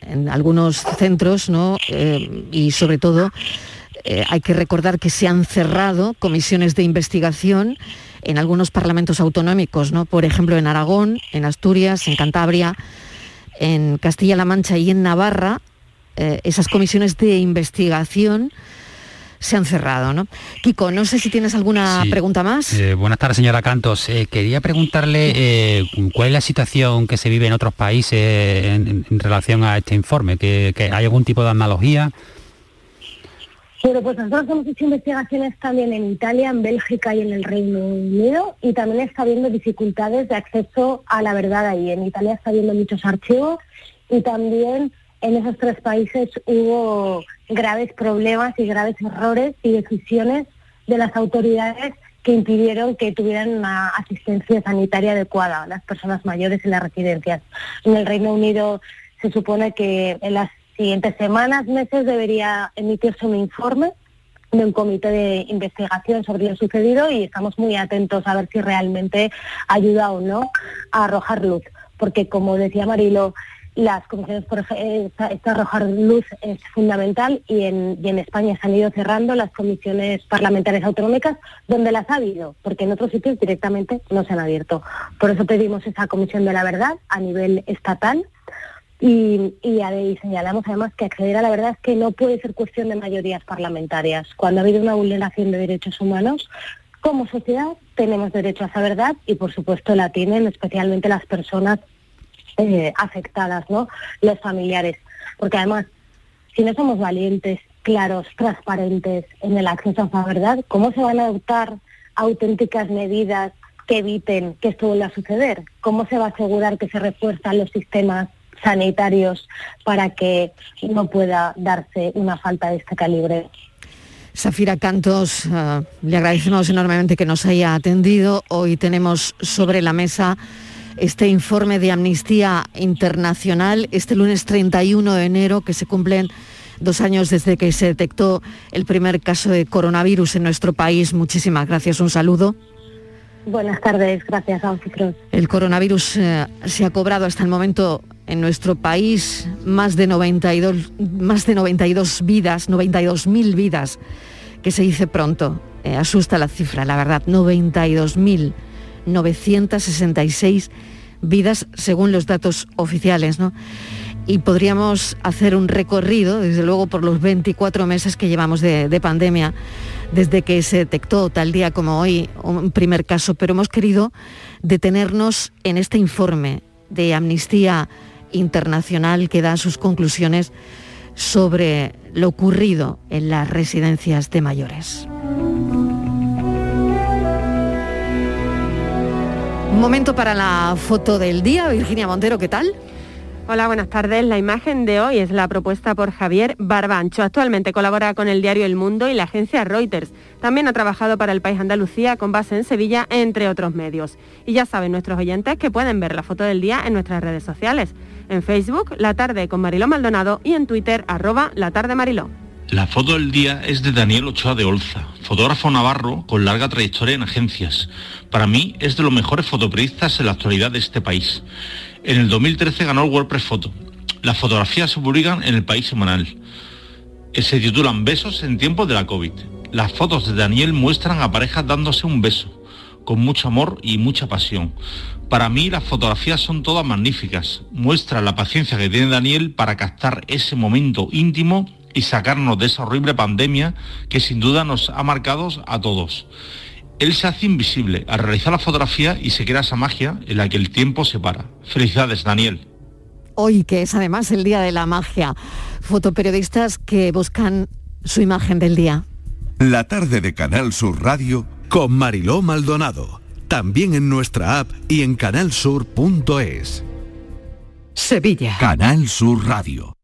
en algunos centros ¿no? Eh, y sobre todo eh, hay que recordar que se han cerrado comisiones de investigación en algunos parlamentos autonómicos, ¿no? por ejemplo en Aragón, en Asturias, en Cantabria, en Castilla-La Mancha y en Navarra, esas comisiones de investigación se han cerrado. ¿no? Kiko, no sé si tienes alguna pregunta más. Eh, buenas tardes, señora Cantos. Eh, quería preguntarle eh, cuál es la situación que se vive en otros países en, relación a este informe, ¿Que, hay algún tipo de analogía. Bueno, pues nosotros hemos hecho investigaciones también en Italia, en Bélgica y en el Reino Unido y también está habiendo dificultades de acceso a la verdad ahí. En Italia está habiendo muchos archivos y también en esos tres países hubo graves problemas y graves errores y decisiones de las autoridades que impidieron que tuvieran una asistencia sanitaria adecuada a las personas mayores en las residencias. En el Reino Unido se supone que en las siguientes semanas, meses, debería emitirse un informe de un comité de investigación sobre lo sucedido y estamos muy atentos a ver si realmente ayuda o no a arrojar luz. Porque como decía Marilo, las comisiones por esta, esta arrojar luz es fundamental y en, y en España se han ido cerrando las comisiones parlamentarias autonómicas donde las ha habido, porque en otros sitios directamente no se han abierto. Por eso pedimos esa comisión de la verdad a nivel estatal y, y, señalamos además que acceder a la verdad es que no puede ser cuestión de mayorías parlamentarias. Cuando ha habido una vulneración de derechos humanos, como sociedad tenemos derecho a esa verdad y por supuesto la tienen especialmente las personas eh, afectadas, ¿no? Los familiares. Porque además, si no somos valientes, claros, transparentes en el acceso a esa verdad, ¿cómo se van a adoptar auténticas medidas que eviten que esto vuelva a suceder? ¿Cómo se va a asegurar que se refuerzan los sistemas sanitarios para que no pueda darse una falta de este calibre. Safira Cantos, uh, le agradecemos enormemente que nos haya atendido. Hoy tenemos sobre la mesa este informe de Amnistía Internacional, este lunes 31 de enero, que se cumplen dos años desde que se detectó el primer caso de coronavirus en nuestro país. Muchísimas gracias, un saludo. Buenas tardes, gracias a vosotros. El coronavirus eh, se ha cobrado hasta el momento en nuestro país más de 92, más de 92 vidas, 92.000 vidas, que se dice pronto. Eh, asusta la cifra, la verdad, 92.966 vidas según los datos oficiales, ¿no? Y podríamos hacer un recorrido, desde luego, por los 24 meses que llevamos de, de pandemia, desde que se detectó tal día como hoy un primer caso, pero hemos querido detenernos en este informe de Amnistía internacional que da sus conclusiones sobre lo ocurrido en las residencias de mayores. Momento para la foto del día. Virginia Montero, ¿qué tal? Hola, buenas tardes. La imagen de hoy es la propuesta por Javier Barbancho. Actualmente colabora con el diario El Mundo y la agencia Reuters. También ha trabajado para el País Andalucía con base en Sevilla, entre otros medios. Y ya saben nuestros oyentes que pueden ver la foto del día en nuestras redes sociales en Facebook La Tarde con Mariló Maldonado y en Twitter arroba La Tarde Mariló. La foto del día es de Daniel Ochoa de Olza, fotógrafo navarro con larga trayectoria en agencias. Para mí es de los mejores fotoperiodistas en la actualidad de este país. En el 2013 ganó el WordPress Photo. Las fotografías se publican en el país semanal. Eh, se titulan Besos en tiempos de la COVID. Las fotos de Daniel muestran a parejas dándose un beso, con mucho amor y mucha pasión. Para mí las fotografías son todas magníficas. Muestra la paciencia que tiene Daniel para captar ese momento íntimo y sacarnos de esa horrible pandemia que sin duda nos ha marcado a todos. Él se hace invisible al realizar la fotografía y se crea esa magia en la que el tiempo se para. Felicidades, Daniel. Hoy, que es además el Día de la Magia, fotoperiodistas que buscan su imagen del día. La tarde de Canal Sur Radio con Mariló Maldonado también en nuestra app y en canalsur.es. Sevilla. Canal Sur Radio.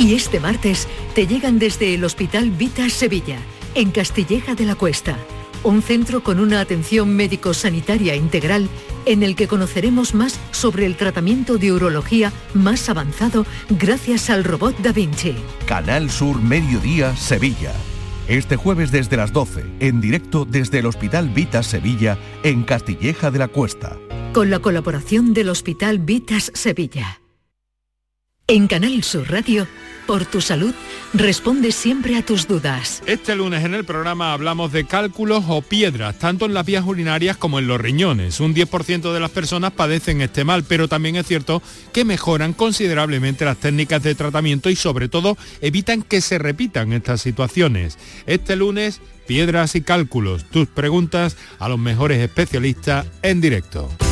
Y este martes te llegan desde el Hospital Vita Sevilla, en Castilleja de la Cuesta, un centro con una atención médico-sanitaria integral en el que conoceremos más sobre el tratamiento de urología más avanzado gracias al robot Da Vinci. Canal Sur Mediodía Sevilla. Este jueves desde las 12, en directo desde el Hospital Vitas Sevilla, en Castilleja de la Cuesta. Con la colaboración del Hospital Vitas Sevilla. En Canal Sur Radio, por tu salud, responde siempre a tus dudas. Este lunes en el programa hablamos de cálculos o piedras, tanto en las vías urinarias como en los riñones. Un 10% de las personas padecen este mal, pero también es cierto que mejoran considerablemente las técnicas de tratamiento y sobre todo evitan que se repitan estas situaciones. Este lunes, piedras y cálculos, tus preguntas a los mejores especialistas en directo.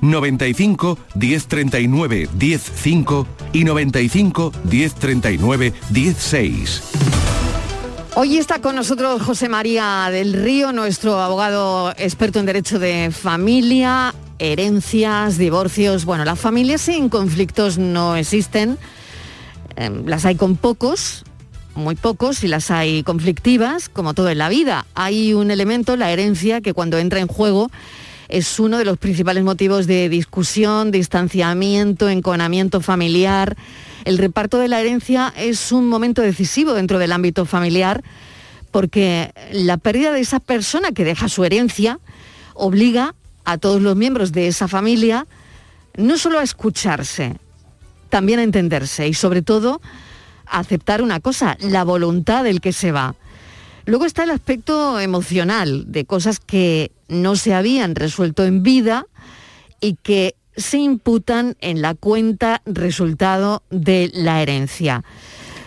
95 1039 105 y 95 1039 16. Hoy está con nosotros José María del Río, nuestro abogado experto en derecho de familia, herencias, divorcios. Bueno, las familias sin conflictos no existen. Em, las hay con pocos, muy pocos, y las hay conflictivas, como todo en la vida. Hay un elemento, la herencia, que cuando entra en juego es uno de los principales motivos de discusión, distanciamiento, enconamiento familiar. El reparto de la herencia es un momento decisivo dentro del ámbito familiar porque la pérdida de esa persona que deja su herencia obliga a todos los miembros de esa familia no solo a escucharse, también a entenderse y sobre todo a aceptar una cosa, la voluntad del que se va. Luego está el aspecto emocional de cosas que no se habían resuelto en vida y que se imputan en la cuenta resultado de la herencia.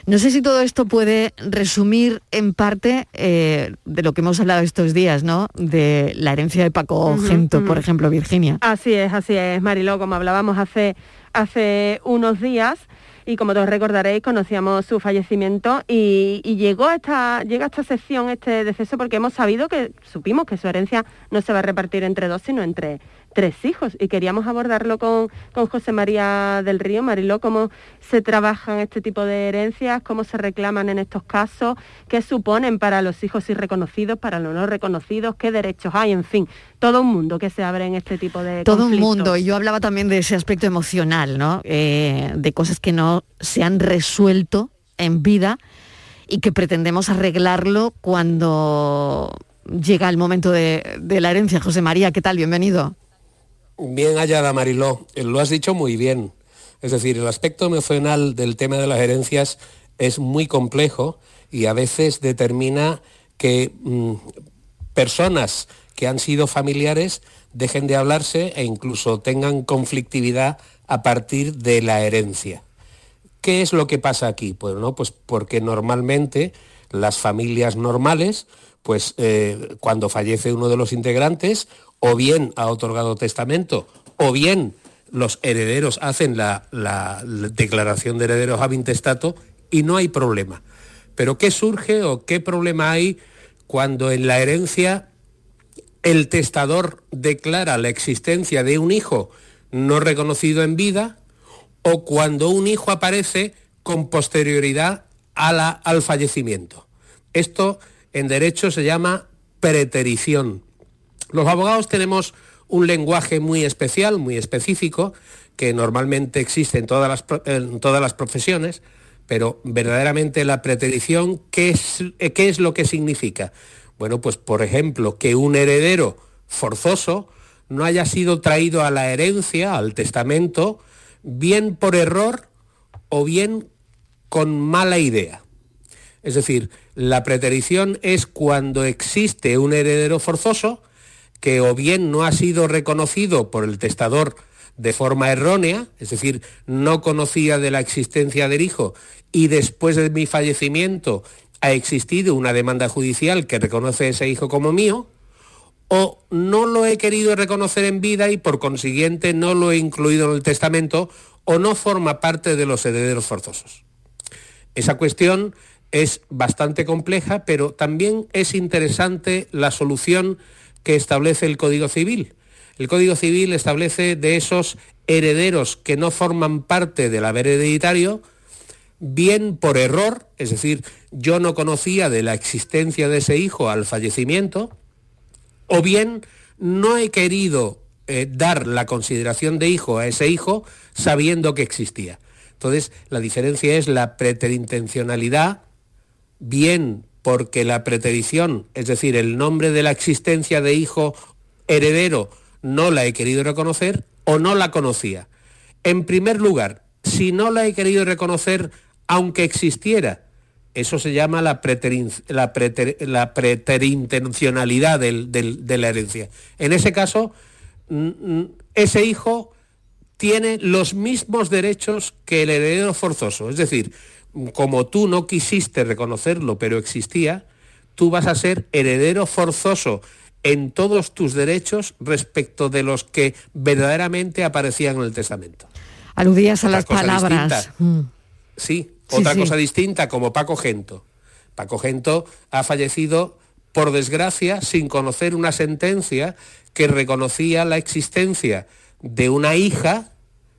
No sé si todo esto puede resumir en parte eh, de lo que hemos hablado estos días, ¿no? De la herencia de Paco Gento, por ejemplo, Virginia. Así es, así es, Mariló, como hablábamos hace, hace unos días y como todos recordaréis, conocíamos su fallecimiento y, llegó esta, llega a esta sección este deceso porque hemos sabido que, supimos que su herencia no se va a repartir entre dos, sino entre, tres hijos y queríamos abordarlo con, José María del Río. Mariló, cómo se trabajan este tipo de herencias, cómo se reclaman en estos casos, qué suponen para los hijos irreconocidos, para los no reconocidos, qué derechos hay, en fin, todo un mundo que se abre en este tipo de Todo un mundo, y yo hablaba también de ese aspecto emocional, ¿no? Eh, de cosas que no se han resuelto en vida y que pretendemos arreglarlo cuando llega el momento de, de la herencia. José María, ¿qué tal? Bienvenido. Bien hallada, Mariló. Eh, lo has dicho muy bien. Es decir, el aspecto emocional del tema de las herencias es muy complejo y a veces determina que mm, personas que han sido familiares dejen de hablarse e incluso tengan conflictividad a partir de la herencia. ¿Qué es lo que pasa aquí? Pues no, pues porque normalmente las familias normales, pues eh, cuando fallece uno de los integrantes, o bien ha otorgado testamento, o bien los herederos hacen la, declaración de herederos ab y no hay problema. Pero ¿qué surge o qué problema hay cuando en la herencia el testador declara la existencia de un hijo no reconocido en vida o cuando un hijo aparece con posterioridad al fallecimiento? Esto en derecho se llama preterición. Los abogados tenemos un lenguaje muy especial, muy específico, que normalmente existe en todas las, todas las profesiones, pero verdaderamente la preterición, ¿qué es, ¿qué es lo que significa? Bueno, pues por ejemplo, que un heredero forzoso no haya sido traído a la herencia, al testamento, bien por error o bien con mala idea. Es decir, la preterición es cuando existe un heredero forzoso, que o bien no ha sido reconocido por el testador de forma errónea, es decir, no conocía de la existencia del hijo y después de mi fallecimiento ha existido una demanda judicial que reconoce a ese hijo como mío, o no lo he querido reconocer en vida y por consiguiente no lo he incluido en el testamento o no forma parte de los herederos forzosos. Esa cuestión es bastante compleja, pero también es interesante la solución que establece el Código Civil. El Código Civil establece de esos herederos que no forman parte del haber hereditario, bien por error, es decir, yo no conocía de la existencia de ese hijo al fallecimiento, o bien no he querido eh, dar la consideración de hijo a ese hijo sabiendo que existía. Entonces, la diferencia es la preterintencionalidad, bien porque la preterición, es decir, el nombre de la existencia de hijo heredero, no la he querido reconocer o no la conocía. En primer lugar, si no la he querido reconocer, aunque existiera, eso se llama la, preterintencionalidad de la herencia. En ese caso, ese hijo tiene los mismos derechos que el heredero forzoso. Es decir, como tú no quisiste reconocerlo, pero existía, tú vas a ser heredero forzoso en todos tus derechos respecto de los que verdaderamente aparecían en el testamento. Aludías a las palabras. Mm. Sí, otra cosa distinta como Paco Gento. Paco Gento ha fallecido por desgracia sin conocer una sentencia que reconocía la existencia de una hija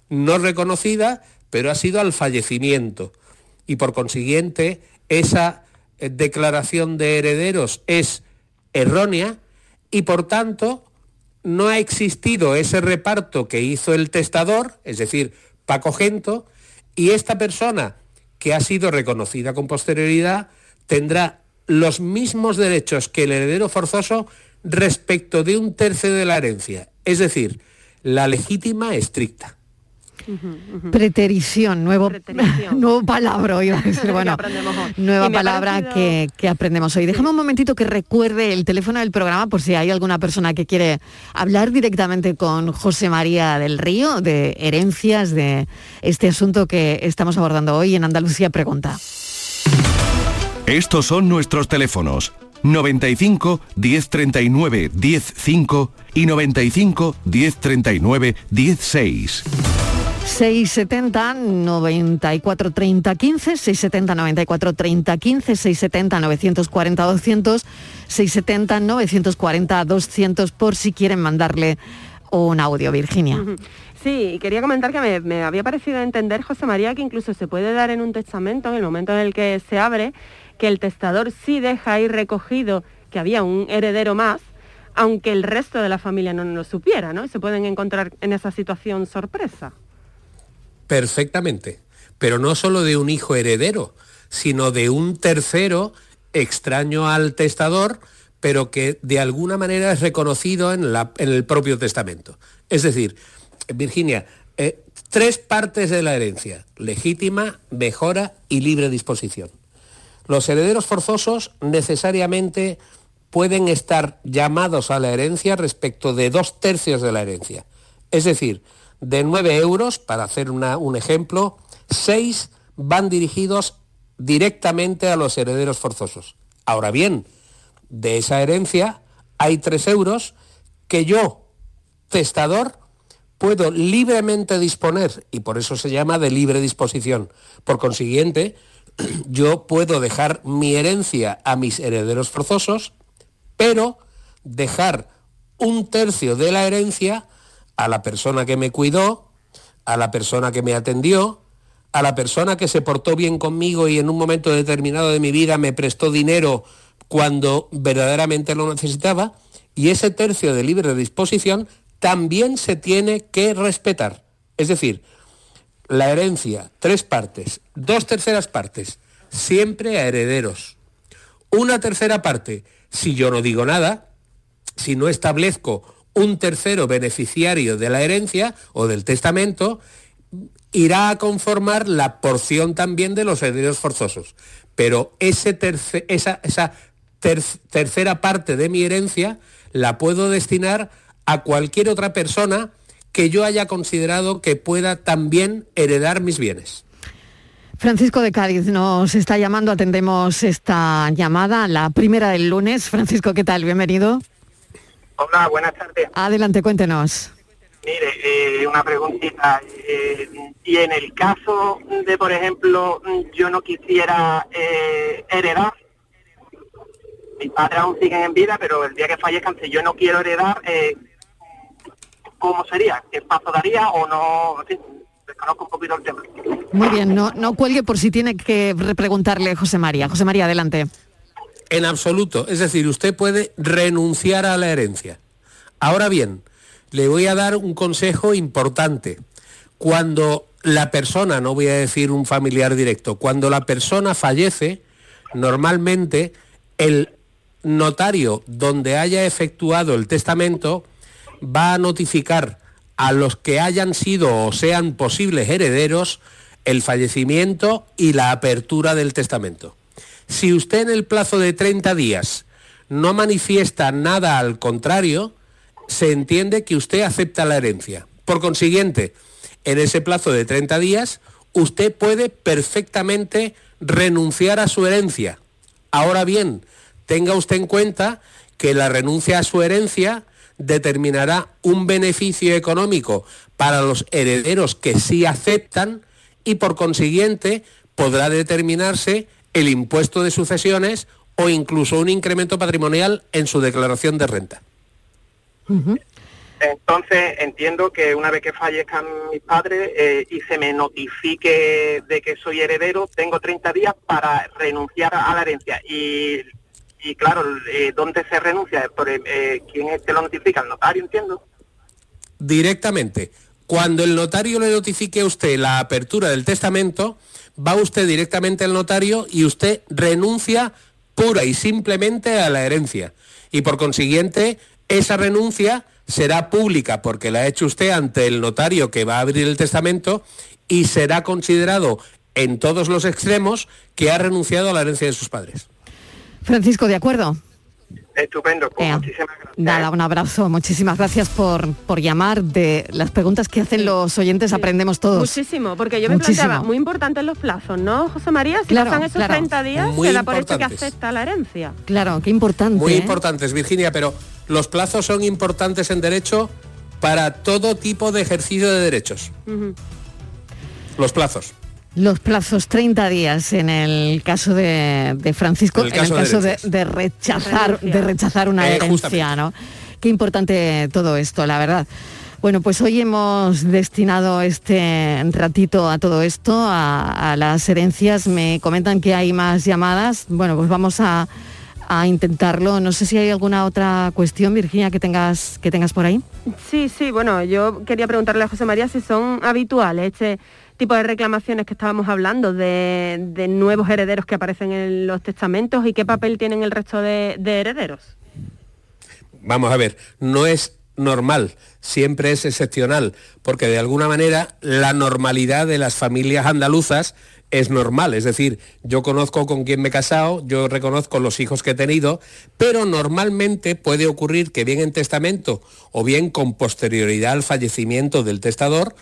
no reconocida, pero ha sido al fallecimiento. Y por consiguiente, esa eh, declaración de herederos es errónea y por tanto no ha existido ese reparto que hizo el testador, es decir, Paco Gento, y esta persona que ha sido reconocida con posterioridad tendrá los mismos derechos que el heredero forzoso respecto de un tercio de la herencia, es decir, la legítima estricta. Preterición, nuevo, nuevo palabra, iba a decir, bueno, nueva palabra que, que, aprendemos hoy. Déjame un momentito que recuerde el teléfono del programa por si hay alguna persona que quiere hablar directamente con José María del Río de herencias, de este asunto que estamos abordando hoy en Andalucía Pregunta. Estos son nuestros teléfonos 95 1039 105 y 95 1039 16. 670 94 30 15, 670 94 30 15, 670 940 200, 670 940 200 por si quieren mandarle un audio, Virginia. Sí, quería comentar que me, había parecido entender, José María, que incluso se puede dar en un testamento, en el momento en el que se abre, que el testador sí deja ahí recogido que había un heredero más, aunque el resto de la familia no lo supiera, ¿no? Se pueden encontrar en esa situación sorpresa. Perfectamente, pero no solo de un hijo heredero, sino de un tercero extraño al testador, pero que de alguna manera es reconocido en, el propio testamento. Es decir, Virginia, eh, tres partes de la herencia, legítima, mejora y libre disposición. Los herederos forzosos necesariamente pueden estar llamados a la herencia respecto de dos tercios de la herencia. Es decir, de 9 euros, para hacer un ejemplo, 6 van dirigidos directamente a los herederos forzosos. Ahora bien, de esa herencia hay 3 euros que yo, testador, puedo libremente disponer, y por eso se llama de libre disposición. Por consiguiente, yo puedo dejar mi herencia a mis herederos forzosos, pero dejar un tercio de la herencia a la persona que me cuidó, a la persona que me atendió, a la persona que se portó bien conmigo y en un momento determinado de mi vida me prestó dinero cuando verdaderamente lo necesitaba, y ese tercio de libre disposición también se tiene que respetar. Es decir, la herencia, tres partes, dos terceras partes, siempre a herederos. Una tercera parte, si yo no digo nada, si no establezco un tercero beneficiario de la herencia o del testamento, irá a conformar la porción también de los herederos forzosos. Pero ese esa, esa tercera parte de mi herencia la puedo destinar a cualquier otra persona que yo haya considerado que pueda también heredar mis bienes. Francisco de Cádiz nos está llamando, atendemos esta llamada, la primera del lunes. Francisco, ¿qué tal? Bienvenido. Hola, buenas tardes. Adelante, cuéntenos. Mire, eh, una preguntita. Eh, y en el caso de, por ejemplo, yo no quisiera eh, heredar, mis padres aún siguen en vida, pero el día que fallezcan, si yo no quiero heredar, ¿cómo sería? ¿Qué paso daría o no? desconozco un poquito el tema. Muy bien, no, no cuelgue por si tiene que repreguntarle José María. José María, adelante. En absoluto. Es decir, usted puede renunciar a la herencia. Ahora bien, le voy a dar un consejo importante. Cuando la persona, no voy a decir un familiar directo, cuando la persona fallece, normalmente el notario donde haya efectuado el testamento va a notificar a los que hayan sido o sean posibles herederos el fallecimiento y la apertura del testamento. Si usted en el plazo de 30 días no manifiesta nada al contrario, se entiende que usted acepta la herencia. Por consiguiente, en ese plazo de 30 días, usted puede perfectamente renunciar a su herencia. Ahora bien, tenga usted en cuenta que la renuncia a su herencia determinará un beneficio económico para los herederos que sí aceptan y por consiguiente podrá determinarse el impuesto de sucesiones o incluso un incremento patrimonial en su declaración de renta. Entonces entiendo que una vez que fallezcan mis padres eh, y se me notifique de que soy heredero, tengo 30 días para renunciar a la herencia. Y, y claro, eh, ¿dónde se renuncia? Por, eh, ¿Quién es que lo notifica? ¿El notario, entiendo? Directamente. Cuando el notario le notifique a usted la apertura del testamento, va usted directamente al notario y usted renuncia pura y simplemente a la herencia. Y por consiguiente, esa renuncia será pública porque la ha hecho usted ante el notario que va a abrir el testamento y será considerado en todos los extremos que ha renunciado a la herencia de sus padres. Francisco, ¿de acuerdo? Estupendo, pues muchísimas gracias. Nada, un abrazo, muchísimas gracias por, por llamar. De las preguntas que hacen los oyentes aprendemos todos. Muchísimo, porque yo me Muchísimo. planteaba, muy importantes los plazos, ¿no, José María? Si Claro, pasan esos claro. 30 días, Muy se da por hecho que acepta la herencia. Claro, qué importante. Muy ¿eh? importantes, Virginia, pero los plazos son importantes en derecho para todo tipo de ejercicio de derechos. Los plazos. Los plazos 30 días en el caso de, de Francisco, En el en caso el de caso de, herencias. de rechazar, de rechazar una Eh, herencia, justamente. ¿no? Qué importante todo esto, la verdad. Bueno, pues hoy hemos destinado este ratito a todo esto, a, a las herencias. Me comentan que hay más llamadas. Bueno, pues vamos a, a intentarlo. No sé si hay alguna otra cuestión, Virginia, que tengas, que tengas por ahí. Sí, sí, bueno, yo quería preguntarle a José María si son habituales este tipo de reclamaciones que estábamos hablando de, nuevos herederos que aparecen en los testamentos y qué papel tienen el resto de, de herederos. Vamos a ver, no es normal, siempre es excepcional, porque de alguna manera la normalidad de las familias andaluzas es normal, es decir, yo conozco con quién me he casado, yo reconozco los hijos que he tenido, pero normalmente puede ocurrir que bien en testamento o bien con posterioridad al fallecimiento del testador,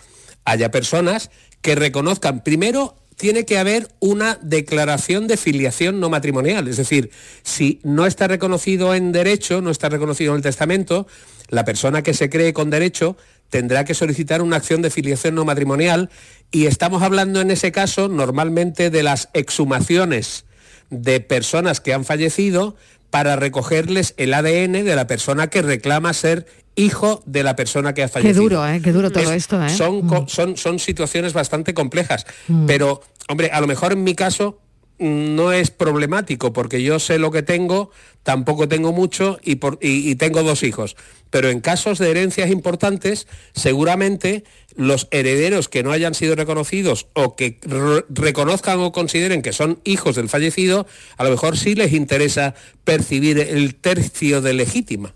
haya personas que reconozcan primero tiene que haber una declaración de filiación no matrimonial. Es decir, si no está reconocido en derecho, no está reconocido en el testamento, la persona que se cree con derecho tendrá que solicitar una acción de filiación no matrimonial y estamos hablando en ese caso normalmente de las exhumaciones de personas que han fallecido para recogerles el ADN de la persona que reclama ser hijo de la persona que ha Qué fallecido. duro, ¿eh? Qué duro todo Es- esto, ¿eh? Son, co- son, son situaciones bastante complejas, pero, hombre, a lo mejor en mi caso mm, no es problemático, porque yo sé lo que tengo, tampoco tengo mucho y, por- y- y tengo dos hijos. Pero en casos de herencias importantes, seguramente los herederos que no hayan sido reconocidos o que re- reconozcan o consideren que son hijos del fallecido, a lo mejor sí les interesa percibir el tercio de legítima.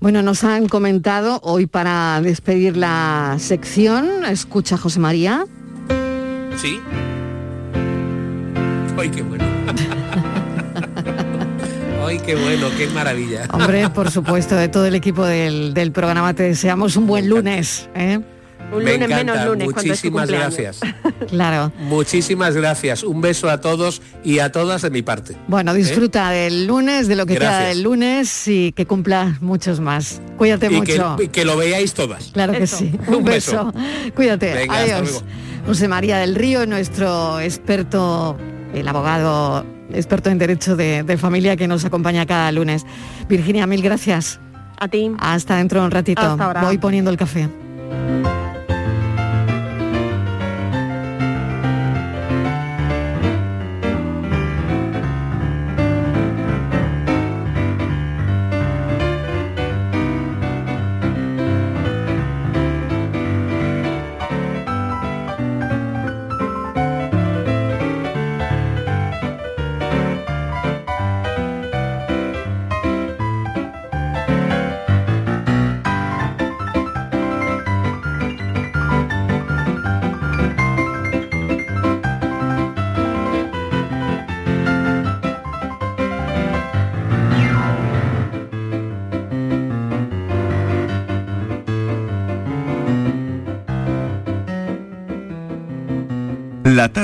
Bueno, nos han comentado hoy para despedir la sección, escucha José María. ¿Sí? ¡Ay, qué bueno! ¡Ay, qué bueno! ¡Qué maravilla! Hombre, por supuesto, de todo el equipo del, del programa te deseamos un buen lunes. ¿eh? Un Me lunes menos lunes cuando es tu Muchísimas gracias. Claro. Muchísimas gracias. Un beso a todos y a todas de mi parte. Bueno, disfruta del lunes, de lo que queda Gracias. del lunes y que cumpla muchos más. Cuídate Y que, mucho. y que lo veáis todas. Claro que sí. Un Un, beso. beso. Cuídate. Venga, Adiós. José María del Río, nuestro experto, el abogado experto en derecho de, de familia que nos acompaña cada lunes. Virginia, mil gracias. A ti. Hasta dentro de un ratito. Hasta ahora. Voy poniendo el café.